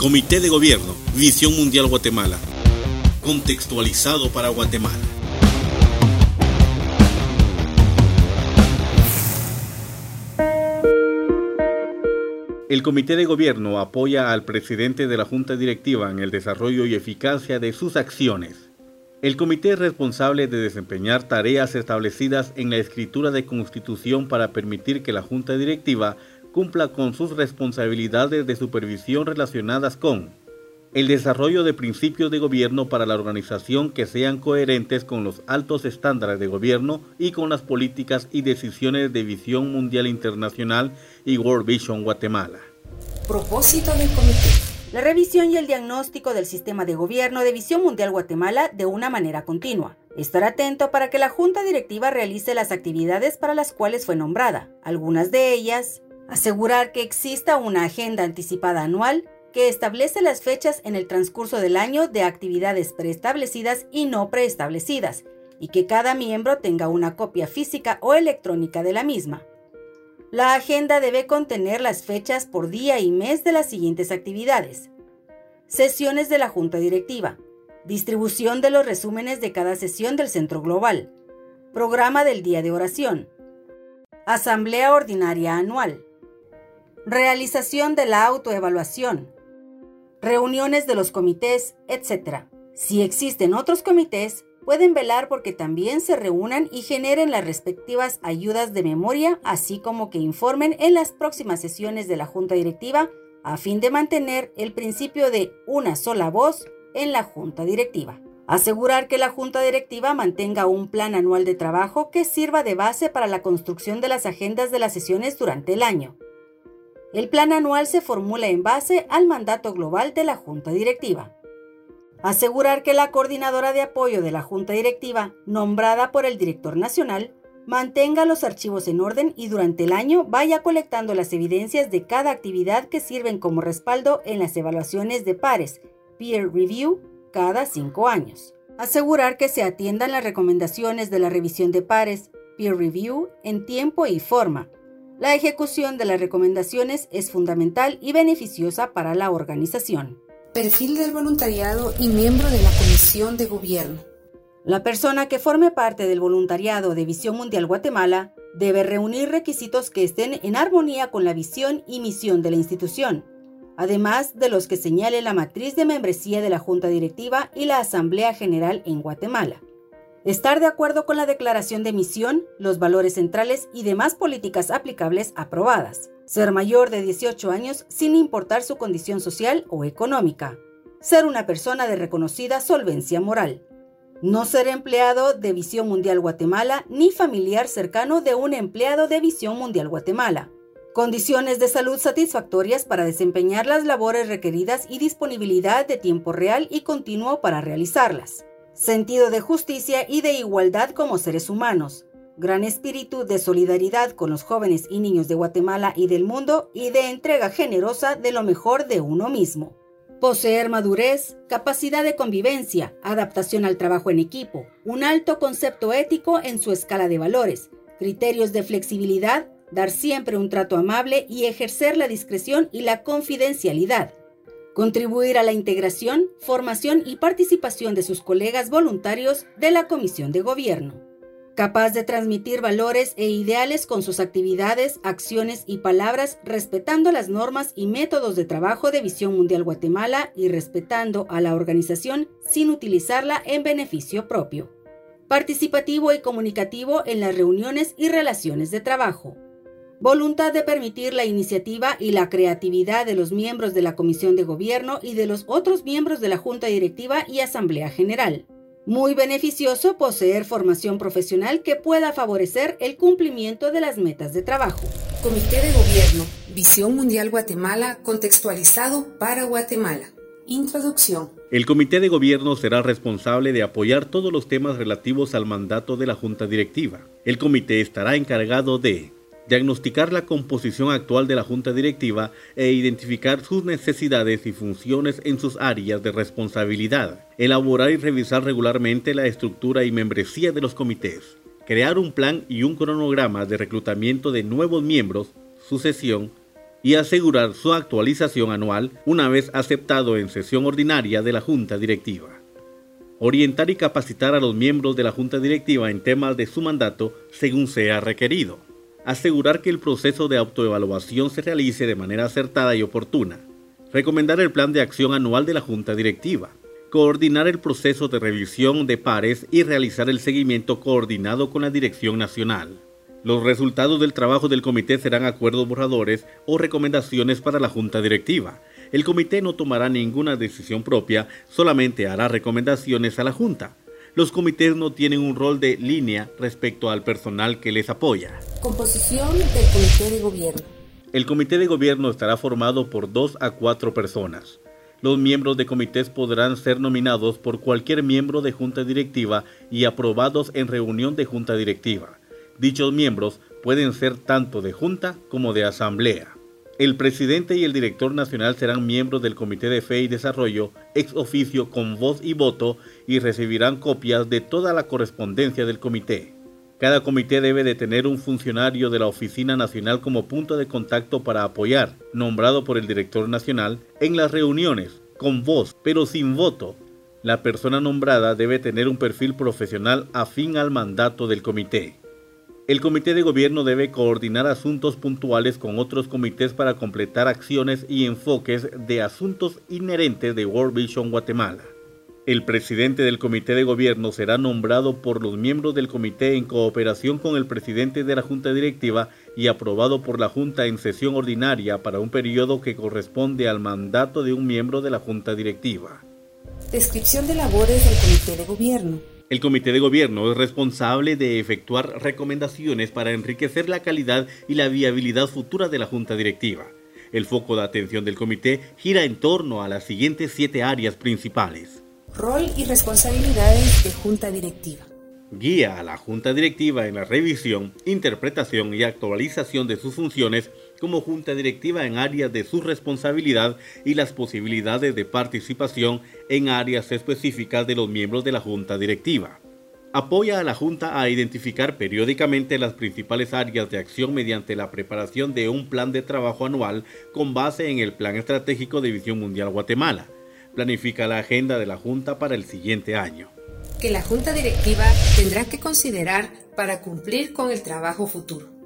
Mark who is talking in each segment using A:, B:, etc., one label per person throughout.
A: Comité de Gobierno, Visión Mundial Guatemala. Contextualizado para Guatemala. El Comité de Gobierno apoya al presidente de la Junta Directiva en el desarrollo y eficacia de sus acciones. El comité es responsable de desempeñar tareas establecidas en la escritura de constitución para permitir que la Junta Directiva cumpla con sus responsabilidades de supervisión relacionadas con el desarrollo de principios de gobierno para la organización que sean coherentes con los altos estándares de gobierno y con las políticas y decisiones de Visión Mundial Internacional y World Vision Guatemala.
B: Propósito del comité. La revisión y el diagnóstico del sistema de gobierno de Visión Mundial Guatemala de una manera continua. Estar atento para que la Junta Directiva realice las actividades para las cuales fue nombrada. Algunas de ellas Asegurar que exista una agenda anticipada anual que establece las fechas en el transcurso del año de actividades preestablecidas y no preestablecidas, y que cada miembro tenga una copia física o electrónica de la misma. La agenda debe contener las fechas por día y mes de las siguientes actividades. Sesiones de la Junta Directiva. Distribución de los resúmenes de cada sesión del Centro Global. Programa del Día de Oración. Asamblea Ordinaria Anual. Realización de la autoevaluación. Reuniones de los comités, etc. Si existen otros comités, pueden velar porque también se reúnan y generen las respectivas ayudas de memoria, así como que informen en las próximas sesiones de la Junta Directiva a fin de mantener el principio de una sola voz en la Junta Directiva. Asegurar que la Junta Directiva mantenga un plan anual de trabajo que sirva de base para la construcción de las agendas de las sesiones durante el año. El plan anual se formula en base al mandato global de la Junta Directiva. Asegurar que la coordinadora de apoyo de la Junta Directiva, nombrada por el director nacional, mantenga los archivos en orden y durante el año vaya colectando las evidencias de cada actividad que sirven como respaldo en las evaluaciones de pares, peer review, cada cinco años. Asegurar que se atiendan las recomendaciones de la revisión de pares, peer review, en tiempo y forma, la ejecución de las recomendaciones es fundamental y beneficiosa para la organización.
C: Perfil del voluntariado y miembro de la Comisión de Gobierno.
B: La persona que forme parte del voluntariado de Visión Mundial Guatemala debe reunir requisitos que estén en armonía con la visión y misión de la institución, además de los que señale la matriz de membresía de la Junta Directiva y la Asamblea General en Guatemala. Estar de acuerdo con la declaración de misión, los valores centrales y demás políticas aplicables aprobadas. Ser mayor de 18 años sin importar su condición social o económica. Ser una persona de reconocida solvencia moral. No ser empleado de Visión Mundial Guatemala ni familiar cercano de un empleado de Visión Mundial Guatemala. Condiciones de salud satisfactorias para desempeñar las labores requeridas y disponibilidad de tiempo real y continuo para realizarlas sentido de justicia y de igualdad como seres humanos, gran espíritu de solidaridad con los jóvenes y niños de Guatemala y del mundo y de entrega generosa de lo mejor de uno mismo. Poseer madurez, capacidad de convivencia, adaptación al trabajo en equipo, un alto concepto ético en su escala de valores, criterios de flexibilidad, dar siempre un trato amable y ejercer la discreción y la confidencialidad, contribuir a la integración, formación y participación de sus colegas voluntarios de la Comisión de Gobierno. Capaz de transmitir valores e ideales con sus actividades, acciones y palabras, respetando las normas y métodos de trabajo de Visión Mundial Guatemala y respetando a la organización sin utilizarla en beneficio propio. Participativo y comunicativo en las reuniones y relaciones de trabajo voluntad de permitir la iniciativa y la creatividad de los miembros de la Comisión de Gobierno y de los otros miembros de la Junta Directiva y Asamblea General. Muy beneficioso poseer formación profesional que pueda favorecer el cumplimiento de las metas de trabajo.
C: Comité de Gobierno, Visión Mundial Guatemala, contextualizado para Guatemala. Introducción.
A: El Comité de Gobierno será responsable de apoyar todos los temas relativos al mandato de la Junta Directiva. El comité estará encargado de diagnosticar la composición actual de la Junta Directiva e identificar sus necesidades y funciones en sus áreas de responsabilidad, elaborar y revisar regularmente la estructura y membresía de los comités, crear un plan y un cronograma de reclutamiento de nuevos miembros, sucesión, y asegurar su actualización anual una vez aceptado en sesión ordinaria de la Junta Directiva. Orientar y capacitar a los miembros de la Junta Directiva en temas de su mandato según sea requerido. Asegurar que el proceso de autoevaluación se realice de manera acertada y oportuna. Recomendar el plan de acción anual de la Junta Directiva. Coordinar el proceso de revisión de pares y realizar el seguimiento coordinado con la Dirección Nacional los resultados del trabajo del comité serán acuerdos borradores o recomendaciones para la junta directiva. El comité no tomará ninguna decisión propia, solamente hará recomendaciones a la junta. Los comités no tienen un rol de línea respecto al personal que les apoya.
C: Composición del comité de gobierno.
A: El comité de gobierno estará formado por dos a cuatro personas. Los miembros de comités podrán ser nominados por cualquier miembro de junta directiva y aprobados en reunión de junta directiva. Dichos miembros pueden ser tanto de junta como de asamblea. El presidente y el director nacional serán miembros del Comité de Fe y Desarrollo ex oficio con voz y voto y recibirán copias de toda la correspondencia del comité. Cada comité debe de tener un funcionario de la Oficina Nacional como punto de contacto para apoyar, nombrado por el director nacional, en las reuniones, con voz, pero sin voto. La persona nombrada debe tener un perfil profesional afín al mandato del comité. El comité de gobierno debe coordinar asuntos puntuales con otros comités para completar acciones y enfoques de asuntos inherentes de World Vision Guatemala. El presidente del comité de gobierno será nombrado por los miembros del comité en cooperación con el presidente de la junta directiva y aprobado por la junta en sesión ordinaria para un periodo que corresponde al mandato de un miembro de la junta directiva.
C: Descripción de labores del comité de gobierno.
A: El comité de gobierno es responsable de efectuar recomendaciones para enriquecer la calidad y la viabilidad futura de la junta directiva. El foco de atención del comité gira en torno a las siguientes siete áreas principales.
C: Rol y responsabilidades de junta directiva
A: guía a la Junta Directiva en la revisión, interpretación y actualización de sus funciones como Junta Directiva en áreas de su responsabilidad y las posibilidades de participación en áreas específicas de los miembros de la Junta Directiva. Apoya a la Junta a identificar periódicamente las principales áreas de acción mediante la preparación de un plan de trabajo anual con base en el Plan Estratégico de Visión Mundial Guatemala. Planifica la agenda de la Junta para el siguiente año
C: que la Junta Directiva tendrá que considerar para cumplir con el trabajo futuro.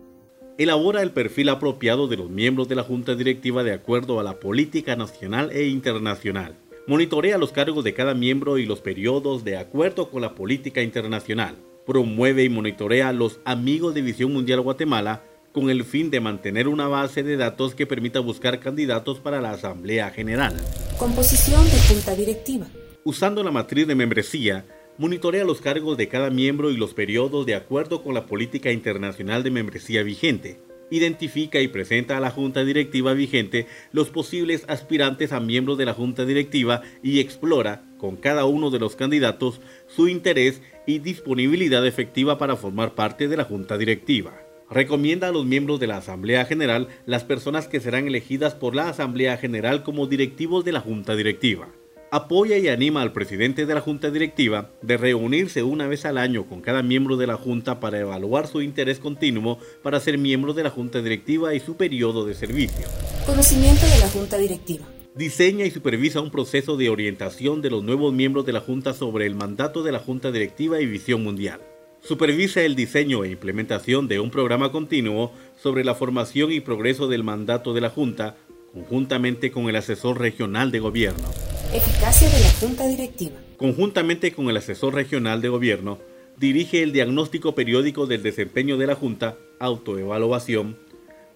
A: Elabora el perfil apropiado de los miembros de la Junta Directiva de acuerdo a la política nacional e internacional. Monitorea los cargos de cada miembro y los periodos de acuerdo con la política internacional. Promueve y monitorea los amigos de Visión Mundial Guatemala con el fin de mantener una base de datos que permita buscar candidatos para la Asamblea General.
C: Composición de Junta Directiva.
A: Usando la matriz de membresía, monitorea los cargos de cada miembro y los periodos de acuerdo con la política internacional de membresía vigente. Identifica y presenta a la Junta Directiva vigente los posibles aspirantes a miembros de la Junta Directiva y explora con cada uno de los candidatos su interés y disponibilidad efectiva para formar parte de la Junta Directiva. Recomienda a los miembros de la Asamblea General las personas que serán elegidas por la Asamblea General como directivos de la Junta Directiva apoya y anima al presidente de la Junta Directiva de reunirse una vez al año con cada miembro de la Junta para evaluar su interés continuo para ser miembro de la Junta Directiva y su periodo de servicio.
C: Conocimiento de la Junta Directiva.
A: Diseña y supervisa un proceso de orientación de los nuevos miembros de la Junta sobre el mandato de la Junta Directiva y visión mundial. Supervisa el diseño e implementación de un programa continuo sobre la formación y progreso del mandato de la Junta, conjuntamente con el asesor regional de gobierno.
C: Eficacia de la Junta Directiva.
A: Conjuntamente con el asesor regional de gobierno, dirige el diagnóstico periódico del desempeño de la Junta, autoevaluación,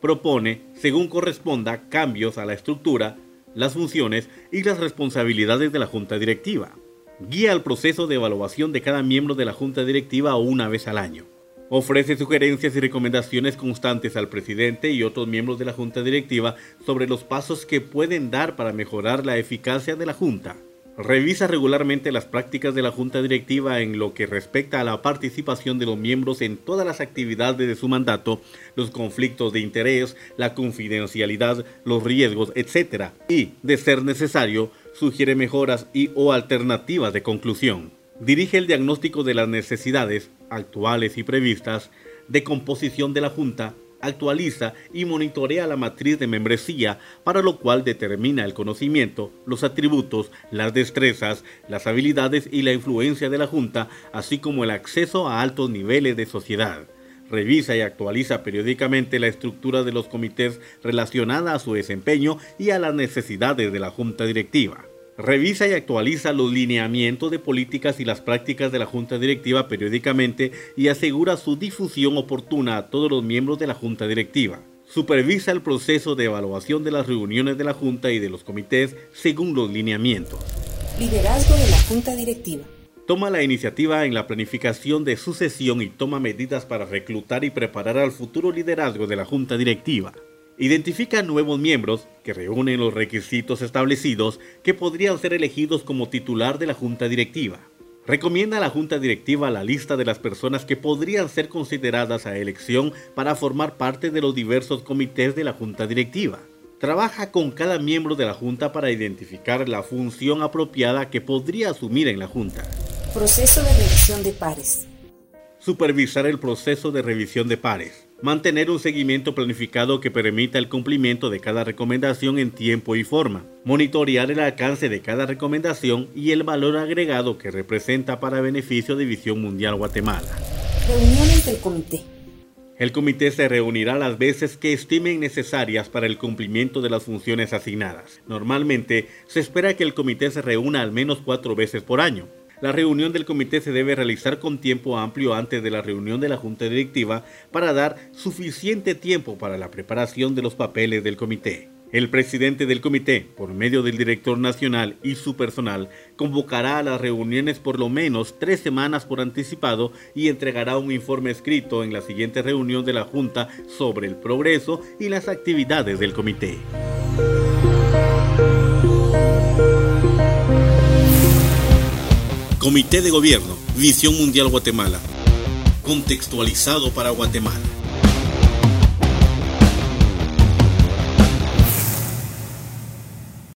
A: propone, según corresponda, cambios a la estructura, las funciones y las responsabilidades de la Junta Directiva. Guía el proceso de evaluación de cada miembro de la Junta Directiva una vez al año. Ofrece sugerencias y recomendaciones constantes al presidente y otros miembros de la Junta Directiva sobre los pasos que pueden dar para mejorar la eficacia de la Junta. Revisa regularmente las prácticas de la Junta Directiva en lo que respecta a la participación de los miembros en todas las actividades de su mandato, los conflictos de interés, la confidencialidad, los riesgos, etc. Y, de ser necesario, sugiere mejoras y o alternativas de conclusión dirige el diagnóstico de las necesidades actuales y previstas de composición de la Junta actualiza y monitorea la matriz de membresía, para lo cual determina el conocimiento, los atributos, las destrezas, las habilidades y la influencia de la Junta, así como el acceso a altos niveles de sociedad. Revisa y actualiza periódicamente la estructura de los comités relacionada a su desempeño y a las necesidades de la Junta Directiva. Revisa y actualiza los lineamientos de políticas y las prácticas de la Junta Directiva periódicamente y asegura su difusión oportuna a todos los miembros de la Junta Directiva. Supervisa el proceso de evaluación de las reuniones de la Junta y de los comités según los lineamientos.
C: Liderazgo de la Junta Directiva.
A: Toma la iniciativa en la planificación de su sesión y toma medidas para reclutar y preparar al futuro liderazgo de la Junta Directiva. Identifica nuevos miembros que reúnen los requisitos establecidos que podrían ser elegidos como titular de la Junta Directiva. Recomienda a la Junta Directiva la lista de las personas que podrían ser consideradas a elección para formar parte de los diversos comités de la Junta Directiva. Trabaja con cada miembro de la Junta para identificar la función apropiada que podría asumir en la Junta.
C: Proceso de revisión de pares.
A: Supervisar el proceso de revisión de pares mantener un seguimiento planificado que permita el cumplimiento de cada recomendación en tiempo y forma, monitorear el alcance de cada recomendación y el valor agregado que representa para beneficio de Visión Mundial Guatemala.
C: Reuniones del comité.
A: El comité se reunirá las veces que estimen necesarias para el cumplimiento de las funciones asignadas. Normalmente, se espera que el comité se reúna al menos cuatro veces por año. La reunión del comité se debe realizar con tiempo amplio antes de la reunión de la Junta Directiva para dar suficiente tiempo para la preparación de los papeles del comité. El presidente del comité, por medio del director nacional y su personal, convocará a las reuniones por lo menos tres semanas por anticipado y entregará un informe escrito en la siguiente reunión de la Junta sobre el progreso y las actividades del comité. Comité de Gobierno, Visión Mundial Guatemala. Contextualizado para Guatemala.